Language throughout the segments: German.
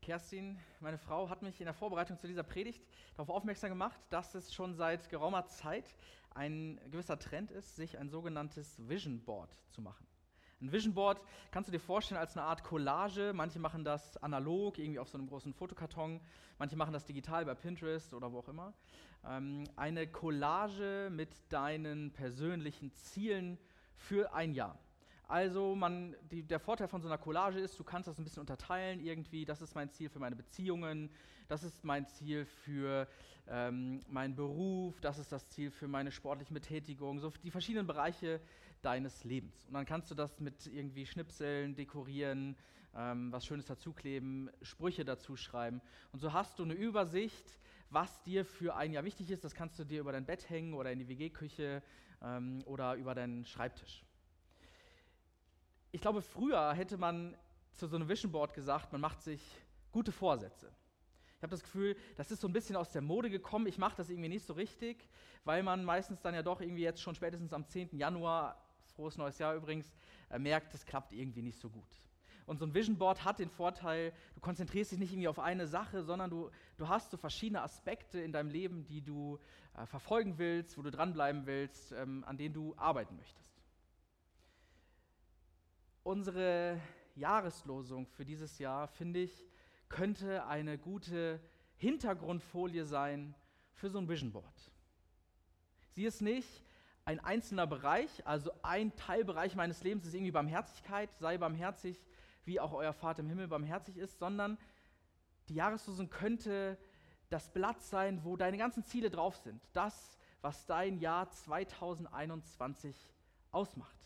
Kerstin, meine Frau, hat mich in der Vorbereitung zu dieser Predigt darauf aufmerksam gemacht, dass es schon seit geraumer Zeit ein gewisser Trend ist, sich ein sogenanntes Vision Board zu machen. Ein Vision Board kannst du dir vorstellen als eine Art Collage. Manche machen das analog, irgendwie auf so einem großen Fotokarton. Manche machen das digital bei Pinterest oder wo auch immer. Ähm, eine Collage mit deinen persönlichen Zielen für ein Jahr. Also man, die, der Vorteil von so einer Collage ist, du kannst das ein bisschen unterteilen irgendwie. Das ist mein Ziel für meine Beziehungen, das ist mein Ziel für ähm, meinen Beruf, das ist das Ziel für meine sportliche Betätigung, so die verschiedenen Bereiche deines Lebens. Und dann kannst du das mit irgendwie Schnipseln dekorieren, ähm, was Schönes dazukleben, Sprüche dazu schreiben. Und so hast du eine Übersicht, was dir für ein Jahr wichtig ist. Das kannst du dir über dein Bett hängen oder in die WG-Küche ähm, oder über deinen Schreibtisch ich glaube, früher hätte man zu so einem Vision Board gesagt, man macht sich gute Vorsätze. Ich habe das Gefühl, das ist so ein bisschen aus der Mode gekommen. Ich mache das irgendwie nicht so richtig, weil man meistens dann ja doch irgendwie jetzt schon spätestens am 10. Januar, frohes neues Jahr übrigens, äh, merkt, es klappt irgendwie nicht so gut. Und so ein Vision Board hat den Vorteil, du konzentrierst dich nicht irgendwie auf eine Sache, sondern du, du hast so verschiedene Aspekte in deinem Leben, die du äh, verfolgen willst, wo du dranbleiben willst, ähm, an denen du arbeiten möchtest unsere Jahreslosung für dieses Jahr, finde ich, könnte eine gute Hintergrundfolie sein für so ein Vision Board. Sie ist nicht ein einzelner Bereich, also ein Teilbereich meines Lebens ist irgendwie Barmherzigkeit, sei barmherzig, wie auch euer Vater im Himmel barmherzig ist, sondern die Jahreslosung könnte das Blatt sein, wo deine ganzen Ziele drauf sind. Das, was dein Jahr 2021 ausmacht.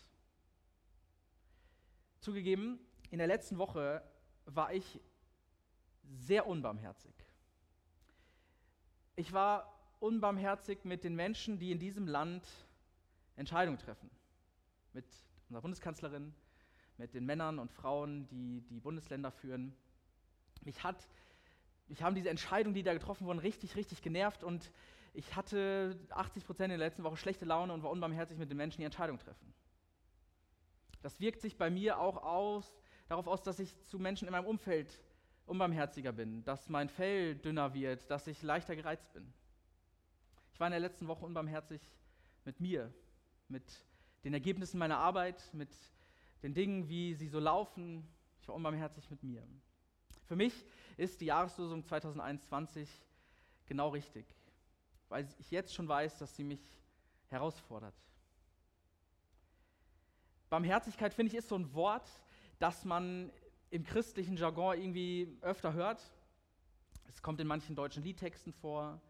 Zugegeben, in der letzten Woche war ich sehr unbarmherzig. Ich war unbarmherzig mit den Menschen, die in diesem Land Entscheidungen treffen. Mit unserer Bundeskanzlerin, mit den Männern und Frauen, die die Bundesländer führen. Mich hat mich haben diese Entscheidungen, die da getroffen wurden, richtig, richtig genervt und ich hatte 80 Prozent in der letzten Woche schlechte Laune und war unbarmherzig mit den Menschen, die Entscheidungen treffen. Das wirkt sich bei mir auch aus, darauf aus, dass ich zu Menschen in meinem Umfeld unbarmherziger bin, dass mein Fell dünner wird, dass ich leichter gereizt bin. Ich war in der letzten Woche unbarmherzig mit mir, mit den Ergebnissen meiner Arbeit, mit den Dingen, wie sie so laufen. Ich war unbarmherzig mit mir. Für mich ist die Jahreslosung 2021 genau richtig, weil ich jetzt schon weiß, dass sie mich herausfordert. Barmherzigkeit, finde ich, ist so ein Wort, das man im christlichen Jargon irgendwie öfter hört. Es kommt in manchen deutschen Liedtexten vor.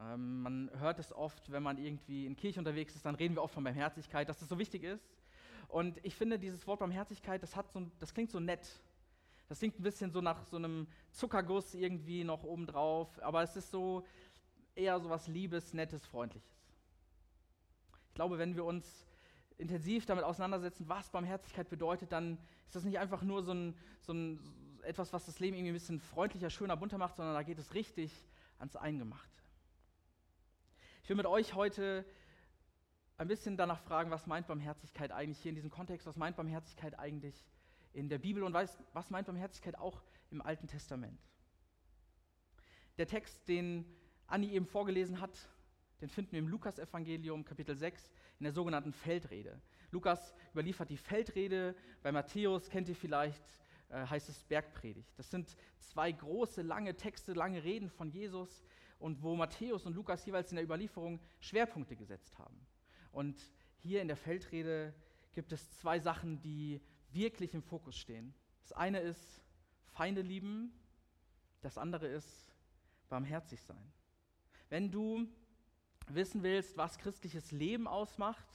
Ähm, man hört es oft, wenn man irgendwie in Kirche unterwegs ist, dann reden wir oft von Barmherzigkeit, dass das so wichtig ist. Und ich finde, dieses Wort Barmherzigkeit, das, hat so, das klingt so nett. Das klingt ein bisschen so nach so einem Zuckerguss irgendwie noch obendrauf, aber es ist so eher so was Liebes, Nettes, Freundliches. Ich glaube, wenn wir uns intensiv damit auseinandersetzen, was Barmherzigkeit bedeutet, dann ist das nicht einfach nur so ein, so ein etwas, was das Leben irgendwie ein bisschen freundlicher, schöner, bunter macht, sondern da geht es richtig ans Eingemachte. Ich will mit euch heute ein bisschen danach fragen, was meint Barmherzigkeit eigentlich hier in diesem Kontext, was meint Barmherzigkeit eigentlich in der Bibel und was, was meint Barmherzigkeit auch im Alten Testament. Der Text, den Anni eben vorgelesen hat, den finden wir im Lukas-Evangelium, Kapitel 6, in der sogenannten Feldrede. Lukas überliefert die Feldrede, bei Matthäus kennt ihr vielleicht, äh, heißt es Bergpredigt. Das sind zwei große, lange Texte, lange Reden von Jesus und wo Matthäus und Lukas jeweils in der Überlieferung Schwerpunkte gesetzt haben. Und hier in der Feldrede gibt es zwei Sachen, die wirklich im Fokus stehen. Das eine ist Feinde lieben, das andere ist barmherzig sein. Wenn du wissen willst, was christliches Leben ausmacht,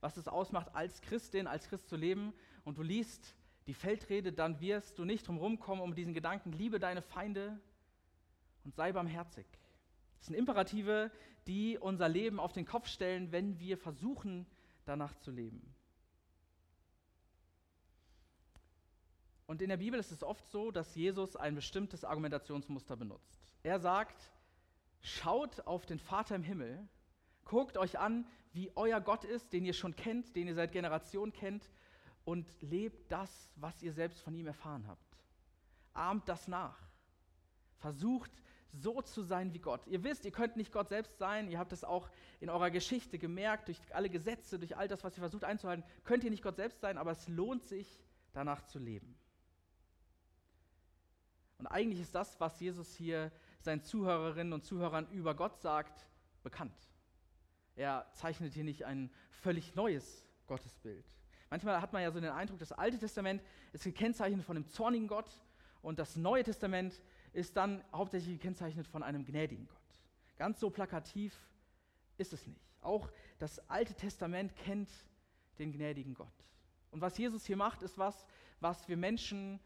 was es ausmacht, als Christin, als Christ zu leben, und du liest die Feldrede, dann wirst du nicht drum rumkommen um diesen Gedanken, liebe deine Feinde und sei barmherzig. Das sind Imperative, die unser Leben auf den Kopf stellen, wenn wir versuchen, danach zu leben. Und in der Bibel ist es oft so, dass Jesus ein bestimmtes Argumentationsmuster benutzt. Er sagt, Schaut auf den Vater im Himmel, guckt euch an, wie euer Gott ist, den ihr schon kennt, den ihr seit Generationen kennt, und lebt das, was ihr selbst von ihm erfahren habt. Ahmt das nach. Versucht so zu sein wie Gott. Ihr wisst, ihr könnt nicht Gott selbst sein. Ihr habt es auch in eurer Geschichte gemerkt, durch alle Gesetze, durch all das, was ihr versucht einzuhalten, könnt ihr nicht Gott selbst sein, aber es lohnt sich, danach zu leben. Und eigentlich ist das, was Jesus hier seinen Zuhörerinnen und Zuhörern über Gott sagt, bekannt. Er zeichnet hier nicht ein völlig neues Gottesbild. Manchmal hat man ja so den Eindruck, das Alte Testament ist gekennzeichnet von einem zornigen Gott und das Neue Testament ist dann hauptsächlich gekennzeichnet von einem gnädigen Gott. Ganz so plakativ ist es nicht. Auch das Alte Testament kennt den gnädigen Gott. Und was Jesus hier macht, ist was, was wir Menschen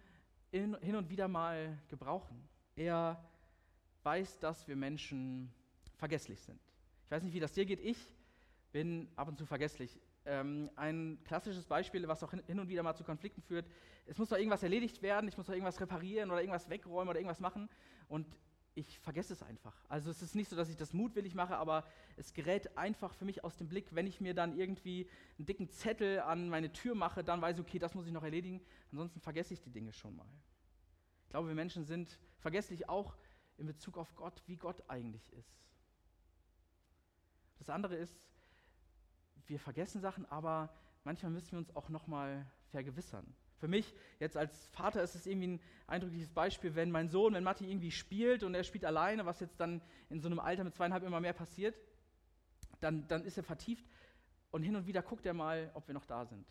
in, hin und wieder mal gebrauchen. Er weiß, dass wir Menschen vergesslich sind. Ich weiß nicht, wie das dir geht. Ich bin ab und zu vergesslich. Ähm, ein klassisches Beispiel, was auch hin und wieder mal zu Konflikten führt. Es muss doch irgendwas erledigt werden, ich muss doch irgendwas reparieren oder irgendwas wegräumen oder irgendwas machen und ich vergesse es einfach. Also es ist nicht so, dass ich das mutwillig mache, aber es gerät einfach für mich aus dem Blick, wenn ich mir dann irgendwie einen dicken Zettel an meine Tür mache, dann weiß ich, okay, das muss ich noch erledigen, ansonsten vergesse ich die Dinge schon mal. Ich glaube, wir Menschen sind vergesslich auch in Bezug auf Gott, wie Gott eigentlich ist. Das andere ist, wir vergessen Sachen, aber manchmal müssen wir uns auch nochmal vergewissern. Für mich jetzt als Vater ist es irgendwie ein eindrückliches Beispiel, wenn mein Sohn, wenn Matti irgendwie spielt und er spielt alleine, was jetzt dann in so einem Alter mit zweieinhalb immer mehr passiert, dann, dann ist er vertieft und hin und wieder guckt er mal, ob wir noch da sind.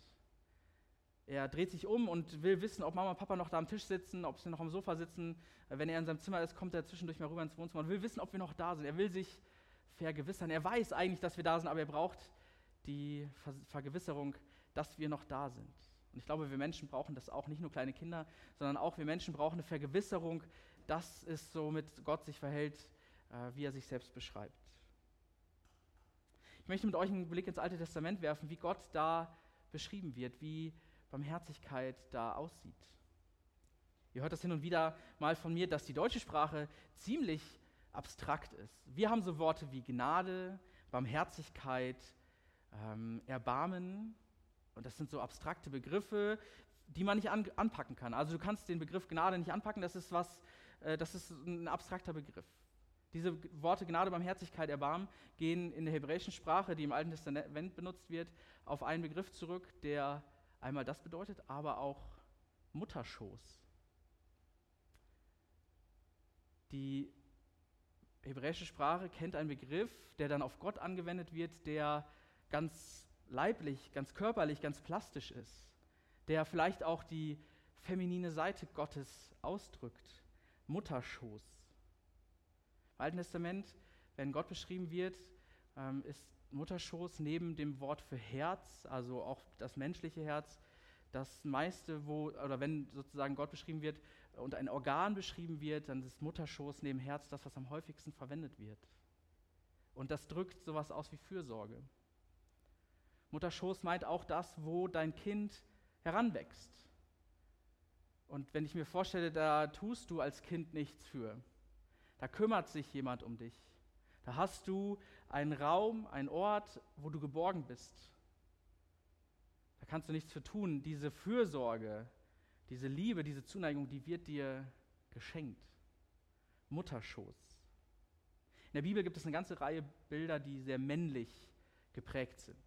Er dreht sich um und will wissen, ob Mama und Papa noch da am Tisch sitzen, ob sie noch am Sofa sitzen. Wenn er in seinem Zimmer ist, kommt er zwischendurch mal rüber ins Wohnzimmer und will wissen, ob wir noch da sind. Er will sich vergewissern. Er weiß eigentlich, dass wir da sind, aber er braucht die Vergewisserung, dass wir noch da sind. Und ich glaube, wir Menschen brauchen das auch, nicht nur kleine Kinder, sondern auch wir Menschen brauchen eine Vergewisserung, dass es so mit Gott sich verhält, äh, wie er sich selbst beschreibt. Ich möchte mit euch einen Blick ins Alte Testament werfen, wie Gott da beschrieben wird, wie Barmherzigkeit da aussieht. Ihr hört das hin und wieder mal von mir, dass die deutsche Sprache ziemlich abstrakt ist. Wir haben so Worte wie Gnade, Barmherzigkeit, ähm, Erbarmen. Und das sind so abstrakte Begriffe, die man nicht an, anpacken kann. Also du kannst den Begriff Gnade nicht anpacken, das ist was, äh, das ist ein abstrakter Begriff. Diese Worte Gnade, Barmherzigkeit, Erbarmen gehen in der hebräischen Sprache, die im Alten Testament benutzt wird, auf einen Begriff zurück, der einmal das bedeutet, aber auch Mutterschoß. Die hebräische Sprache kennt einen Begriff, der dann auf Gott angewendet wird, der ganz leiblich, ganz körperlich, ganz plastisch ist, der vielleicht auch die feminine Seite Gottes ausdrückt. Mutterschoß. Im Alten Testament, wenn Gott beschrieben wird, ähm, ist Mutterschoß neben dem Wort für Herz, also auch das menschliche Herz, das meiste, wo, oder wenn sozusagen Gott beschrieben wird und ein Organ beschrieben wird, dann ist Mutterschoß neben Herz das, was am häufigsten verwendet wird. Und das drückt sowas aus wie Fürsorge. Mutterschoß meint auch das, wo dein Kind heranwächst. Und wenn ich mir vorstelle, da tust du als Kind nichts für, da kümmert sich jemand um dich. Da hast du einen Raum, einen Ort, wo du geborgen bist. Da kannst du nichts für tun. Diese Fürsorge, diese Liebe, diese Zuneigung, die wird dir geschenkt. Mutterschoß. In der Bibel gibt es eine ganze Reihe Bilder, die sehr männlich geprägt sind.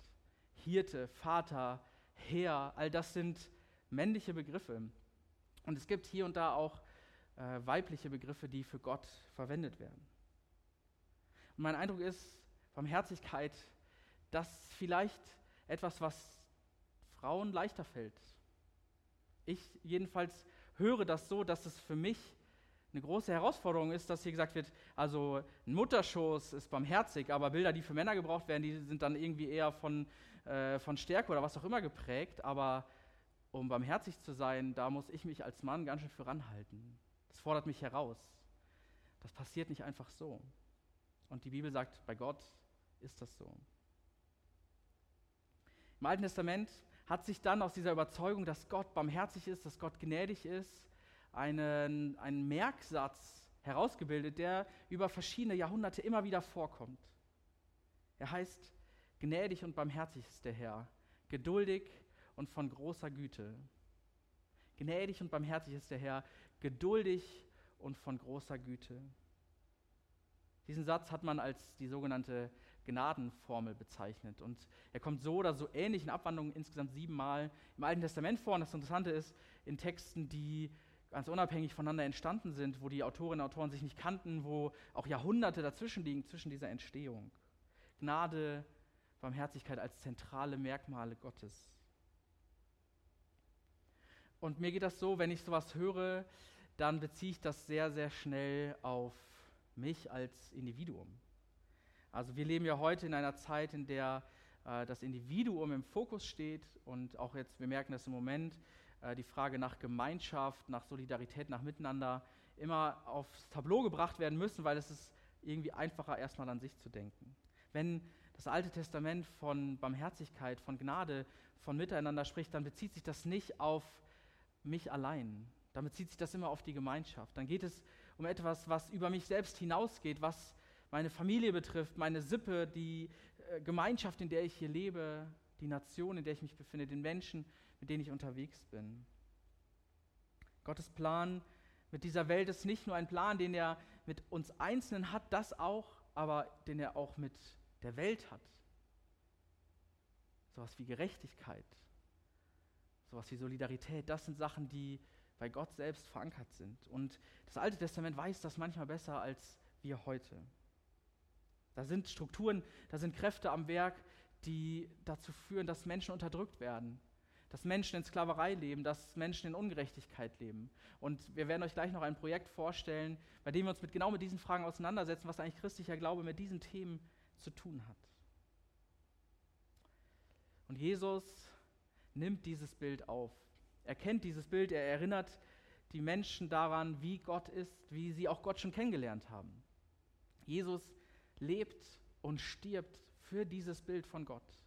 Hirte, Vater, Herr, all das sind männliche Begriffe. Und es gibt hier und da auch äh, weibliche Begriffe, die für Gott verwendet werden. Und mein Eindruck ist, Barmherzigkeit, das vielleicht etwas, was Frauen leichter fällt. Ich jedenfalls höre das so, dass es für mich eine große Herausforderung ist, dass hier gesagt wird, also ein Mutterschoß ist barmherzig, aber Bilder, die für Männer gebraucht werden, die sind dann irgendwie eher von, äh, von Stärke oder was auch immer geprägt. Aber um barmherzig zu sein, da muss ich mich als Mann ganz schön für ranhalten. Das fordert mich heraus. Das passiert nicht einfach so. Und die Bibel sagt, bei Gott ist das so. Im Alten Testament hat sich dann aus dieser Überzeugung, dass Gott barmherzig ist, dass Gott gnädig ist, einen, einen Merksatz herausgebildet, der über verschiedene Jahrhunderte immer wieder vorkommt. Er heißt, gnädig und barmherzig ist der Herr, geduldig und von großer Güte. Gnädig und barmherzig ist der Herr, geduldig und von großer Güte. Diesen Satz hat man als die sogenannte Gnadenformel bezeichnet. Und er kommt so oder so ähnlich in Abwandlungen insgesamt siebenmal im Alten Testament vor. Und das Interessante ist, in Texten, die ganz unabhängig voneinander entstanden sind, wo die Autorinnen und Autoren sich nicht kannten, wo auch Jahrhunderte dazwischen liegen, zwischen dieser Entstehung. Gnade, Barmherzigkeit als zentrale Merkmale Gottes. Und mir geht das so, wenn ich sowas höre, dann beziehe ich das sehr, sehr schnell auf mich als Individuum. Also wir leben ja heute in einer Zeit, in der äh, das Individuum im Fokus steht und auch jetzt, wir merken das im Moment, äh, die Frage nach Gemeinschaft, nach Solidarität, nach Miteinander immer aufs Tableau gebracht werden müssen, weil es ist irgendwie einfacher, erstmal an sich zu denken. Wenn das Alte Testament von Barmherzigkeit, von Gnade, von Miteinander spricht, dann bezieht sich das nicht auf mich allein. Dann bezieht sich das immer auf die Gemeinschaft. Dann geht es um etwas, was über mich selbst hinausgeht, was meine Familie betrifft, meine Sippe, die äh, Gemeinschaft, in der ich hier lebe, die Nation, in der ich mich befinde, den Menschen, mit denen ich unterwegs bin. Gottes Plan mit dieser Welt ist nicht nur ein Plan, den er mit uns Einzelnen hat, das auch, aber den er auch mit der Welt hat. Sowas wie Gerechtigkeit, sowas wie Solidarität, das sind Sachen, die bei Gott selbst verankert sind. Und das Alte Testament weiß das manchmal besser als wir heute. Da sind Strukturen, da sind Kräfte am Werk, die dazu führen, dass Menschen unterdrückt werden, dass Menschen in Sklaverei leben, dass Menschen in Ungerechtigkeit leben. Und wir werden euch gleich noch ein Projekt vorstellen, bei dem wir uns mit genau mit diesen Fragen auseinandersetzen, was eigentlich christlicher Glaube mit diesen Themen zu tun hat. Und Jesus nimmt dieses Bild auf. Er kennt dieses Bild, er erinnert die Menschen daran, wie Gott ist, wie sie auch Gott schon kennengelernt haben. Jesus lebt und stirbt für dieses Bild von Gott.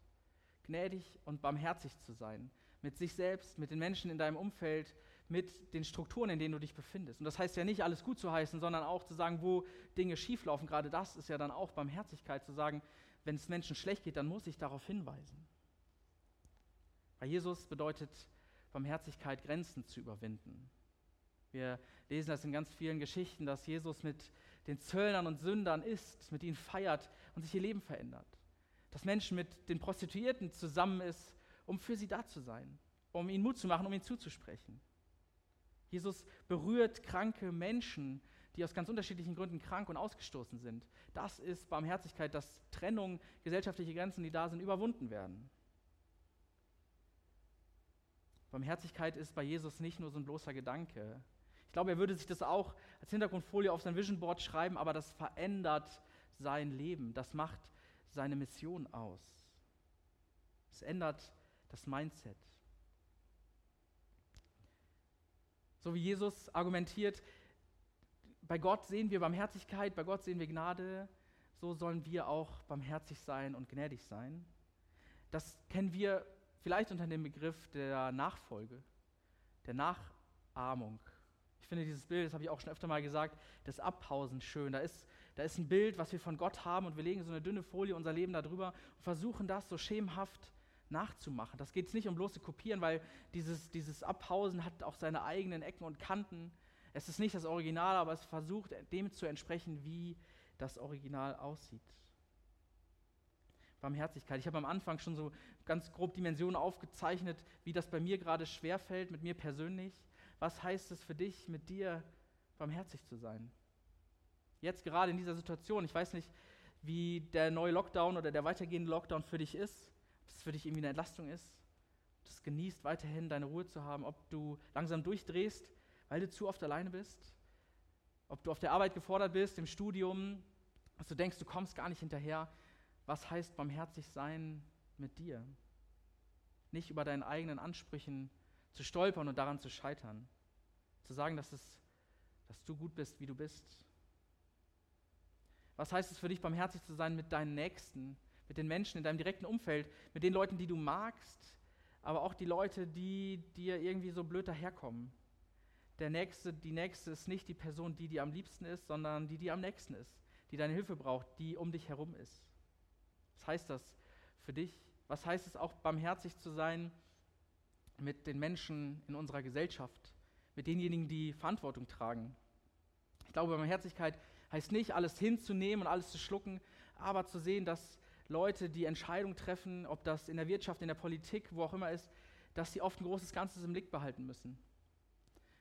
Gnädig und barmherzig zu sein, mit sich selbst, mit den Menschen in deinem Umfeld, mit den Strukturen, in denen du dich befindest. Und das heißt ja nicht, alles gut zu heißen, sondern auch zu sagen, wo Dinge schieflaufen. Gerade das ist ja dann auch Barmherzigkeit, zu sagen, wenn es Menschen schlecht geht, dann muss ich darauf hinweisen. Bei Jesus bedeutet Barmherzigkeit, Grenzen zu überwinden. Wir lesen das in ganz vielen Geschichten, dass Jesus mit den Zöllnern und Sündern ist, mit ihnen feiert und sich ihr Leben verändert. Dass Menschen mit den Prostituierten zusammen ist, um für sie da zu sein, um ihnen Mut zu machen, um ihnen zuzusprechen. Jesus berührt kranke Menschen, die aus ganz unterschiedlichen Gründen krank und ausgestoßen sind. Das ist Barmherzigkeit, dass Trennung, gesellschaftliche Grenzen, die da sind, überwunden werden. Barmherzigkeit ist bei Jesus nicht nur so ein bloßer Gedanke. Ich glaube, er würde sich das auch als Hintergrundfolie auf sein Vision Board schreiben, aber das verändert sein Leben. Das macht seine Mission aus. Es ändert das Mindset. So wie Jesus argumentiert, bei Gott sehen wir Barmherzigkeit, bei Gott sehen wir Gnade, so sollen wir auch barmherzig sein und gnädig sein. Das kennen wir vielleicht unter dem Begriff der Nachfolge, der Nachahmung. Ich finde dieses Bild, das habe ich auch schon öfter mal gesagt, das Abhausen schön. Da ist, da ist ein Bild, was wir von Gott haben und wir legen so eine dünne Folie unser Leben darüber und versuchen das so schemenhaft nachzumachen. Das geht es nicht um bloße Kopieren, weil dieses, dieses Abhausen hat auch seine eigenen Ecken und Kanten. Es ist nicht das Original, aber es versucht dem zu entsprechen, wie das Original aussieht. Barmherzigkeit. Ich habe am Anfang schon so ganz grob Dimensionen aufgezeichnet, wie das bei mir gerade schwerfällt, mit mir persönlich. Was heißt es für dich, mit dir barmherzig zu sein? Jetzt gerade in dieser Situation, ich weiß nicht, wie der neue Lockdown oder der weitergehende Lockdown für dich ist ob es für dich irgendwie eine Entlastung ist, ob du es genießt, weiterhin deine Ruhe zu haben, ob du langsam durchdrehst, weil du zu oft alleine bist, ob du auf der Arbeit gefordert bist, im Studium, dass du denkst, du kommst gar nicht hinterher. Was heißt barmherzig sein mit dir? Nicht über deinen eigenen Ansprüchen zu stolpern und daran zu scheitern. Zu sagen, dass, es, dass du gut bist, wie du bist. Was heißt es für dich, barmherzig zu sein mit deinen Nächsten, mit den Menschen in deinem direkten Umfeld, mit den Leuten, die du magst, aber auch die Leute, die dir irgendwie so blöd daherkommen. Der Nächste, die Nächste ist nicht die Person, die dir am liebsten ist, sondern die, die am nächsten ist, die deine Hilfe braucht, die um dich herum ist. Was heißt das für dich? Was heißt es auch, barmherzig zu sein mit den Menschen in unserer Gesellschaft, mit denjenigen, die Verantwortung tragen? Ich glaube, Barmherzigkeit heißt nicht, alles hinzunehmen und alles zu schlucken, aber zu sehen, dass Leute, die Entscheidungen treffen, ob das in der Wirtschaft, in der Politik, wo auch immer ist, dass sie oft ein großes Ganzes im Blick behalten müssen.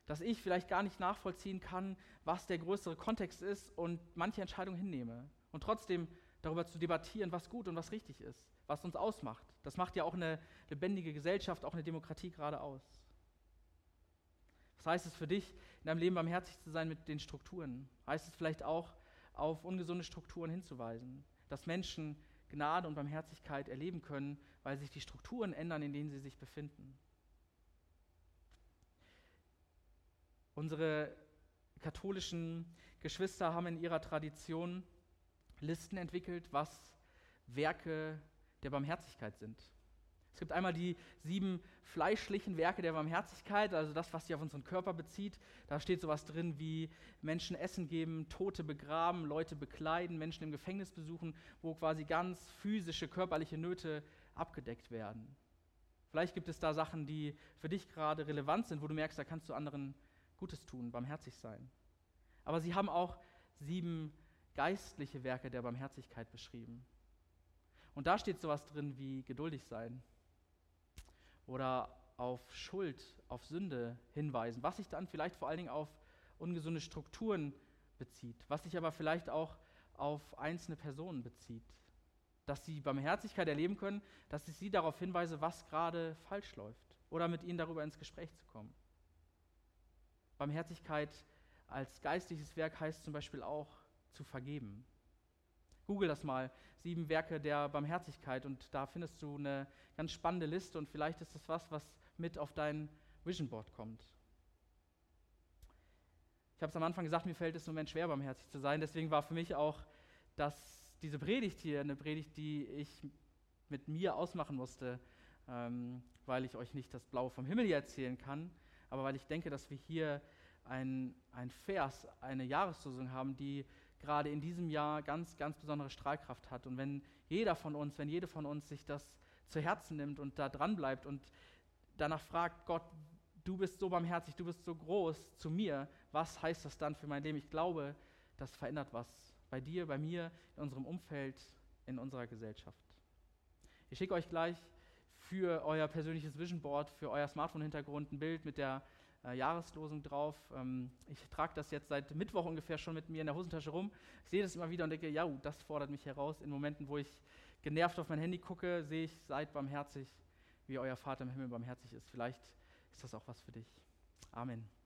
Dass ich vielleicht gar nicht nachvollziehen kann, was der größere Kontext ist und manche Entscheidungen hinnehme. Und trotzdem darüber zu debattieren, was gut und was richtig ist, was uns ausmacht. Das macht ja auch eine lebendige Gesellschaft, auch eine Demokratie gerade aus. Was heißt es für dich, in deinem Leben barmherzig zu sein mit den Strukturen? Heißt es vielleicht auch, auf ungesunde Strukturen hinzuweisen, dass Menschen Gnade und Barmherzigkeit erleben können, weil sich die Strukturen ändern, in denen sie sich befinden. Unsere katholischen Geschwister haben in ihrer Tradition Listen entwickelt, was Werke der Barmherzigkeit sind. Es gibt einmal die sieben fleischlichen Werke der Barmherzigkeit, also das, was sich auf unseren Körper bezieht. Da steht sowas drin wie Menschen Essen geben, Tote begraben, Leute bekleiden, Menschen im Gefängnis besuchen, wo quasi ganz physische, körperliche Nöte abgedeckt werden. Vielleicht gibt es da Sachen, die für dich gerade relevant sind, wo du merkst, da kannst du anderen Gutes tun, barmherzig sein. Aber sie haben auch sieben geistliche Werke der Barmherzigkeit beschrieben. Und da steht sowas drin wie geduldig sein, oder auf Schuld, auf Sünde hinweisen, was sich dann vielleicht vor allen Dingen auf ungesunde Strukturen bezieht, was sich aber vielleicht auch auf einzelne Personen bezieht. Dass sie Barmherzigkeit erleben können, dass ich sie darauf hinweise, was gerade falsch läuft oder mit ihnen darüber ins Gespräch zu kommen. Barmherzigkeit als geistliches Werk heißt zum Beispiel auch zu vergeben. Google das mal, sieben Werke der Barmherzigkeit und da findest du eine ganz spannende Liste und vielleicht ist das was, was mit auf dein Vision Board kommt. Ich habe es am Anfang gesagt, mir fällt es im Moment schwer, barmherzig zu sein. Deswegen war für mich auch dass diese Predigt hier eine Predigt, die ich mit mir ausmachen musste, ähm, weil ich euch nicht das Blaue vom Himmel hier erzählen kann, aber weil ich denke, dass wir hier ein Vers, eine Jahreslosung haben, die gerade in diesem Jahr ganz, ganz besondere Strahlkraft hat. Und wenn jeder von uns, wenn jede von uns sich das zu Herzen nimmt und da dran bleibt und danach fragt, Gott, du bist so barmherzig, du bist so groß zu mir, was heißt das dann für mein Leben? Ich glaube, das verändert was bei dir, bei mir, in unserem Umfeld, in unserer Gesellschaft. Ich schicke euch gleich für euer persönliches Vision Board, für euer Smartphone-Hintergrund ein Bild mit der äh, Jahreslosung drauf. Ähm, ich trage das jetzt seit Mittwoch ungefähr schon mit mir in der Hosentasche rum. Ich sehe das immer wieder und denke, ja, das fordert mich heraus. In Momenten, wo ich genervt auf mein Handy gucke, sehe ich, seid barmherzig, wie euer Vater im Himmel barmherzig ist. Vielleicht ist das auch was für dich. Amen.